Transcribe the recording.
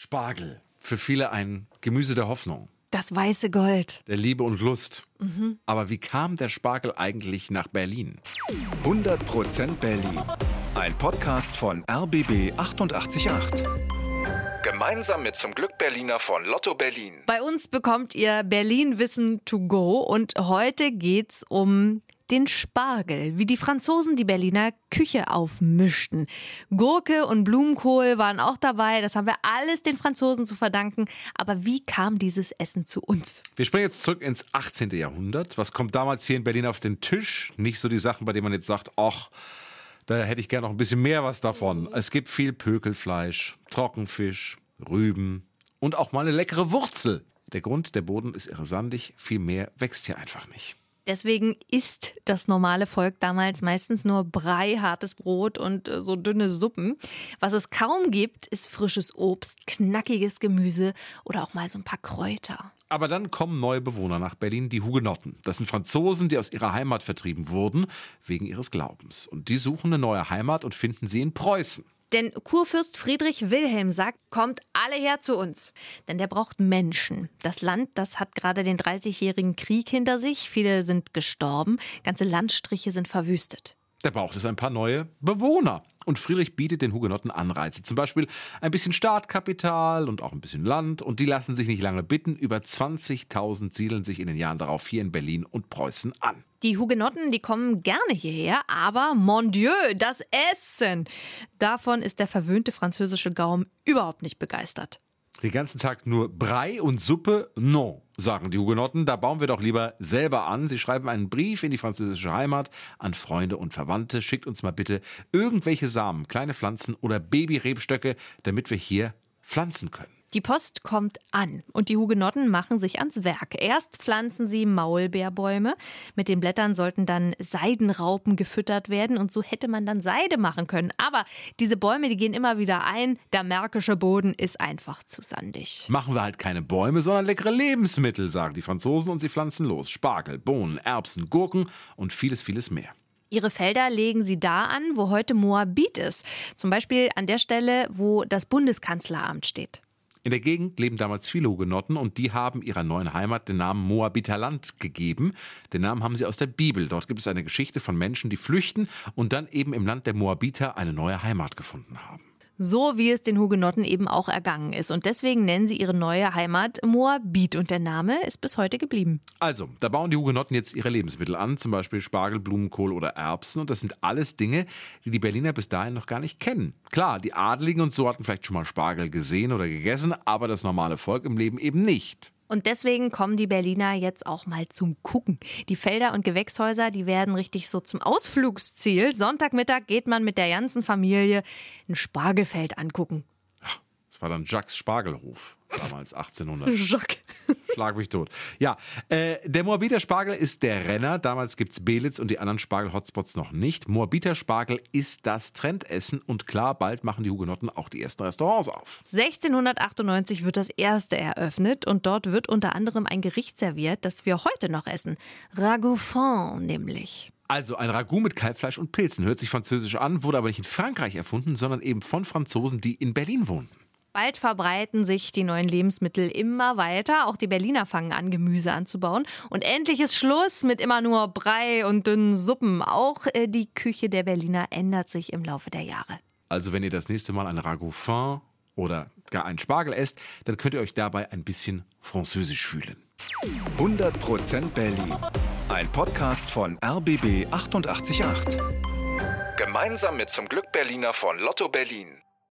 Spargel. Für viele ein Gemüse der Hoffnung, Das weiße Gold. der Liebe und Lust. Aber wie kam der Spargel eigentlich nach Berlin? 100% Berlin. Ein Podcast von RBB 888. Gemeinsam mit zum Glück Berliner von Lotto Berlin. Bei uns bekommt ihr Berlin Wissen to go und heute geht's um den Spargel, wie die Franzosen die Berliner Küche aufmischten. Gurke und Blumenkohl waren auch dabei, das haben wir alles den Franzosen zu verdanken. Aber wie kam dieses Essen zu uns? Wir springen jetzt zurück ins 18. Jahrhundert. Was kommt damals hier in Berlin auf den Tisch? Nicht so die Sachen, bei denen man jetzt sagt, ach, da hätte ich gerne noch ein bisschen mehr was davon. Es gibt viel Pökelfleisch, Trockenfisch, Rüben und auch mal eine leckere Wurzel. Der Grund, der Boden ist irre sandig, viel mehr wächst hier einfach nicht. Deswegen isst das normale Volk damals meistens nur Brei, hartes Brot und äh, so dünne Suppen. Was es kaum gibt, ist frisches Obst, knackiges Gemüse oder auch mal so ein paar Kräuter. Aber dann kommen neue Bewohner nach Berlin, die Hugenotten. Das sind Franzosen, die aus ihrer Heimat vertrieben wurden, wegen ihres Glaubens. Und die suchen eine neue Heimat und finden sie in Preußen. Denn Kurfürst Friedrich Wilhelm sagt, kommt alle her zu uns. Denn der braucht Menschen. Das Land, das hat gerade den 30-jährigen Krieg hinter sich. Viele sind gestorben. Ganze Landstriche sind verwüstet. Da braucht es ein paar neue Bewohner. Und Friedrich bietet den Hugenotten Anreize. Zum Beispiel ein bisschen Startkapital und auch ein bisschen Land. Und die lassen sich nicht lange bitten. Über 20.000 siedeln sich in den Jahren darauf hier in Berlin und Preußen an. Die Hugenotten, die kommen gerne hierher, aber mon Dieu, das Essen! Davon ist der verwöhnte französische Gaum überhaupt nicht begeistert. Den ganzen Tag nur Brei und Suppe? Non, sagen die Hugenotten. Da bauen wir doch lieber selber an. Sie schreiben einen Brief in die französische Heimat an Freunde und Verwandte. Schickt uns mal bitte irgendwelche Samen, kleine Pflanzen oder Babyrebstöcke, damit wir hier pflanzen können. Die Post kommt an und die Hugenotten machen sich ans Werk. Erst pflanzen sie Maulbeerbäume. Mit den Blättern sollten dann Seidenraupen gefüttert werden und so hätte man dann Seide machen können. Aber diese Bäume, die gehen immer wieder ein. Der märkische Boden ist einfach zu sandig. Machen wir halt keine Bäume, sondern leckere Lebensmittel, sagen die Franzosen und sie pflanzen los. Spargel, Bohnen, Erbsen, Gurken und vieles, vieles mehr. Ihre Felder legen sie da an, wo heute Moabit ist. Zum Beispiel an der Stelle, wo das Bundeskanzleramt steht. In der Gegend leben damals viele Hugenotten und die haben ihrer neuen Heimat den Namen Moabiterland gegeben. Den Namen haben sie aus der Bibel. Dort gibt es eine Geschichte von Menschen, die flüchten und dann eben im Land der Moabiter eine neue Heimat gefunden haben. So wie es den Hugenotten eben auch ergangen ist. Und deswegen nennen sie ihre neue Heimat Moabit. Und der Name ist bis heute geblieben. Also, da bauen die Hugenotten jetzt ihre Lebensmittel an, zum Beispiel Spargel, Blumenkohl oder Erbsen. Und das sind alles Dinge, die die Berliner bis dahin noch gar nicht kennen. Klar, die Adligen und so hatten vielleicht schon mal Spargel gesehen oder gegessen, aber das normale Volk im Leben eben nicht. Und deswegen kommen die Berliner jetzt auch mal zum Gucken. Die Felder und Gewächshäuser, die werden richtig so zum Ausflugsziel. Sonntagmittag geht man mit der ganzen Familie ein Spargelfeld angucken. Das war dann Jacques Spargelhof, damals 1800. Jacques. Schlag mich tot. Ja, äh, der Moabiter Spargel ist der Renner. Damals gibt's Belitz und die anderen Spargel-Hotspots noch nicht. Moabiter Spargel ist das Trendessen und klar, bald machen die Hugenotten auch die ersten Restaurants auf. 1698 wird das erste eröffnet und dort wird unter anderem ein Gericht serviert, das wir heute noch essen. Ragoufon nämlich. Also ein Ragout mit Kalbfleisch und Pilzen. Hört sich französisch an, wurde aber nicht in Frankreich erfunden, sondern eben von Franzosen, die in Berlin wohnten. Bald verbreiten sich die neuen Lebensmittel immer weiter. Auch die Berliner fangen an, Gemüse anzubauen. Und endlich ist Schluss mit immer nur Brei und dünnen Suppen. Auch äh, die Küche der Berliner ändert sich im Laufe der Jahre. Also wenn ihr das nächste Mal ein Ragout fin oder gar einen Spargel esst, dann könnt ihr euch dabei ein bisschen französisch fühlen. 100% Berlin. Ein Podcast von RBB 888. Gemeinsam mit zum Glück Berliner von Lotto Berlin.